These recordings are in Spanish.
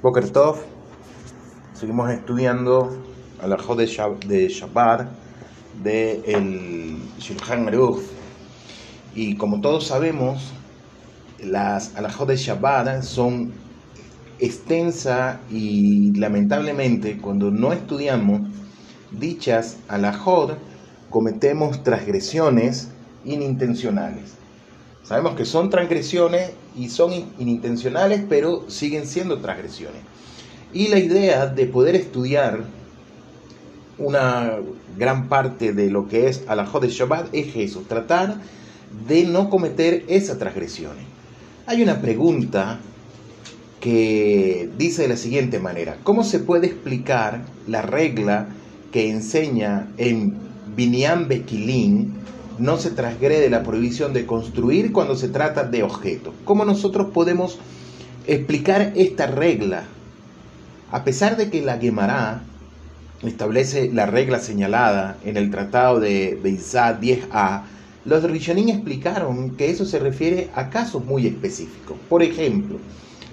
Boker Tov, seguimos estudiando de, Shab de Shabbat de el Shulchan Aruch. Y como todos sabemos las Alajot de Shabbat son extensas y lamentablemente cuando no estudiamos dichas Alajot cometemos transgresiones inintencionales Sabemos que son transgresiones y son inintencionales, pero siguen siendo transgresiones. Y la idea de poder estudiar una gran parte de lo que es Alajot de Shabbat es eso, tratar de no cometer esas transgresiones. Hay una pregunta que dice de la siguiente manera, ¿cómo se puede explicar la regla que enseña en Binyan Bekilin no se transgrede la prohibición de construir cuando se trata de objetos. ¿Cómo nosotros podemos explicar esta regla? A pesar de que la Gemara establece la regla señalada en el tratado de Beizá 10a, los Rishonim explicaron que eso se refiere a casos muy específicos. Por ejemplo,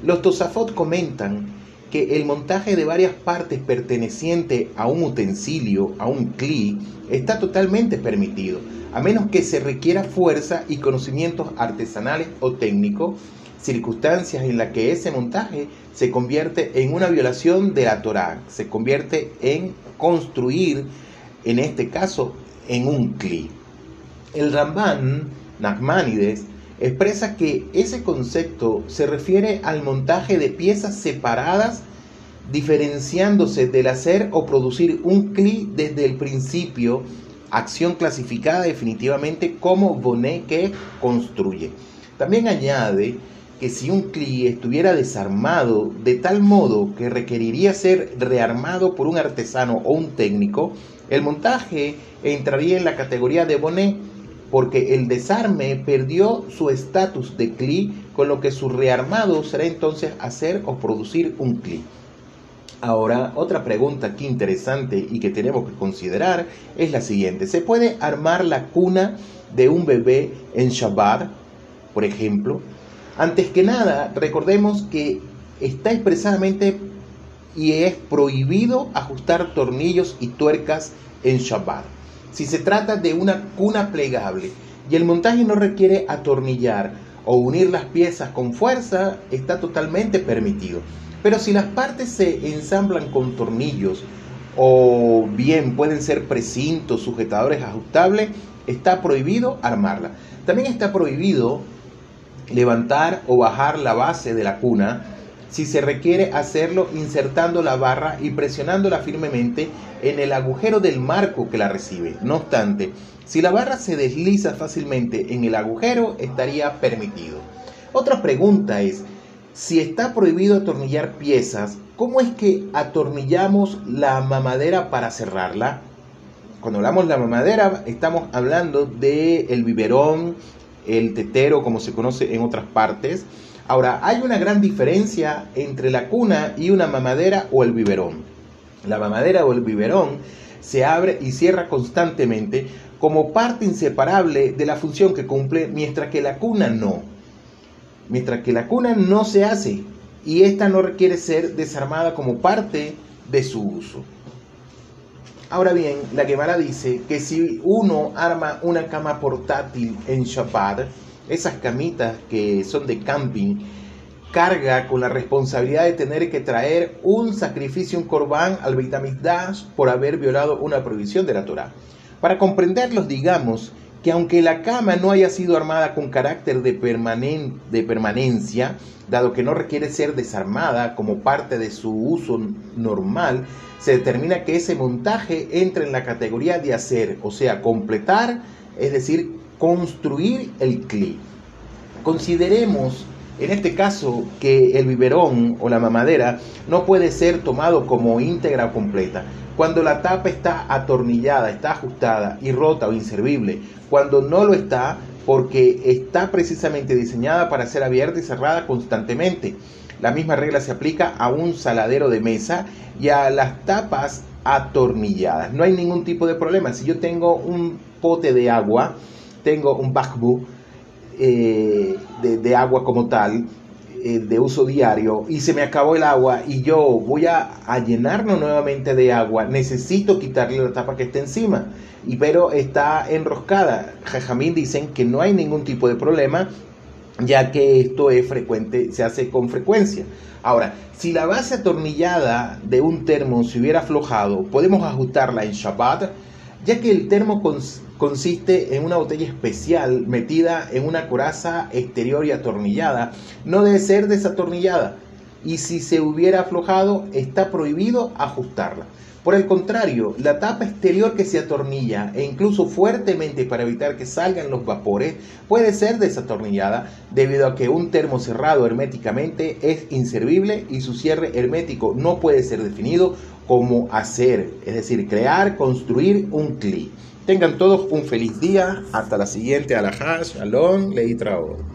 los Tosafot comentan que el montaje de varias partes perteneciente a un utensilio, a un cli, está totalmente permitido a menos que se requiera fuerza y conocimientos artesanales o técnicos, circunstancias en las que ese montaje se convierte en una violación de la Torá, se convierte en construir, en este caso, en un cli. El Ramban Nachmanides expresa que ese concepto se refiere al montaje de piezas separadas diferenciándose del hacer o producir un cli desde el principio acción clasificada definitivamente como Bonet que construye. También añade que si un CLI estuviera desarmado de tal modo que requeriría ser rearmado por un artesano o un técnico, el montaje entraría en la categoría de Bonet porque el desarme perdió su estatus de CLI, con lo que su rearmado será entonces hacer o producir un CLI. Ahora, otra pregunta aquí interesante y que tenemos que considerar es la siguiente. ¿Se puede armar la cuna de un bebé en Shabbat, por ejemplo? Antes que nada, recordemos que está expresamente y es prohibido ajustar tornillos y tuercas en Shabbat. Si se trata de una cuna plegable y el montaje no requiere atornillar o unir las piezas con fuerza, está totalmente permitido. Pero si las partes se ensamblan con tornillos o bien pueden ser precintos, sujetadores ajustables, está prohibido armarla. También está prohibido levantar o bajar la base de la cuna si se requiere hacerlo insertando la barra y presionándola firmemente en el agujero del marco que la recibe. No obstante, si la barra se desliza fácilmente en el agujero, estaría permitido. Otra pregunta es, si está prohibido atornillar piezas, ¿cómo es que atornillamos la mamadera para cerrarla? Cuando hablamos de la mamadera, estamos hablando del el biberón, el tetero, como se conoce en otras partes. Ahora, hay una gran diferencia entre la cuna y una mamadera o el biberón. La mamadera o el biberón se abre y cierra constantemente como parte inseparable de la función que cumple, mientras que la cuna no mientras que la cuna no se hace y esta no requiere ser desarmada como parte de su uso. Ahora bien, la Gemara dice que si uno arma una cama portátil en Shabbat, esas camitas que son de camping, carga con la responsabilidad de tener que traer un sacrificio, un corbán al Beit por haber violado una prohibición de la Torah. Para comprenderlos, digamos que aunque la cama no haya sido armada con carácter de, permanencia, dado que no requiere ser desarmada como parte de su uso normal, se determina que ese montaje entra en la categoría de hacer, o sea, completar, es decir, construir el cli. Consideremos en este caso que el biberón o la mamadera no puede ser tomado como íntegra o completa, cuando la tapa está atornillada, está ajustada y rota o inservible, cuando no lo está porque está precisamente diseñada para ser abierta y cerrada constantemente. La misma regla se aplica a un saladero de mesa y a las tapas atornilladas. No hay ningún tipo de problema. Si yo tengo un pote de agua, tengo un bakbu eh, de, agua como tal, eh, de uso diario y se me acabó el agua y yo voy a, llenarlo nuevamente de agua, necesito quitarle la tapa que está encima. Y pero está enroscada. Jajamín dicen que no hay ningún tipo de problema ya que esto es frecuente, se hace con frecuencia. Ahora, si la base atornillada de un termo se hubiera aflojado, podemos ajustarla en Shabbat, ya que el termo consiste en una botella especial metida en una coraza exterior y atornillada, no debe ser desatornillada. Y si se hubiera aflojado, está prohibido ajustarla. Por el contrario, la tapa exterior que se atornilla e incluso fuertemente para evitar que salgan los vapores puede ser desatornillada debido a que un termo cerrado herméticamente es inservible y su cierre hermético no puede ser definido como hacer, es decir, crear, construir un cli. Tengan todos un feliz día. Hasta la siguiente. Alajá, Shalom, Leitrao.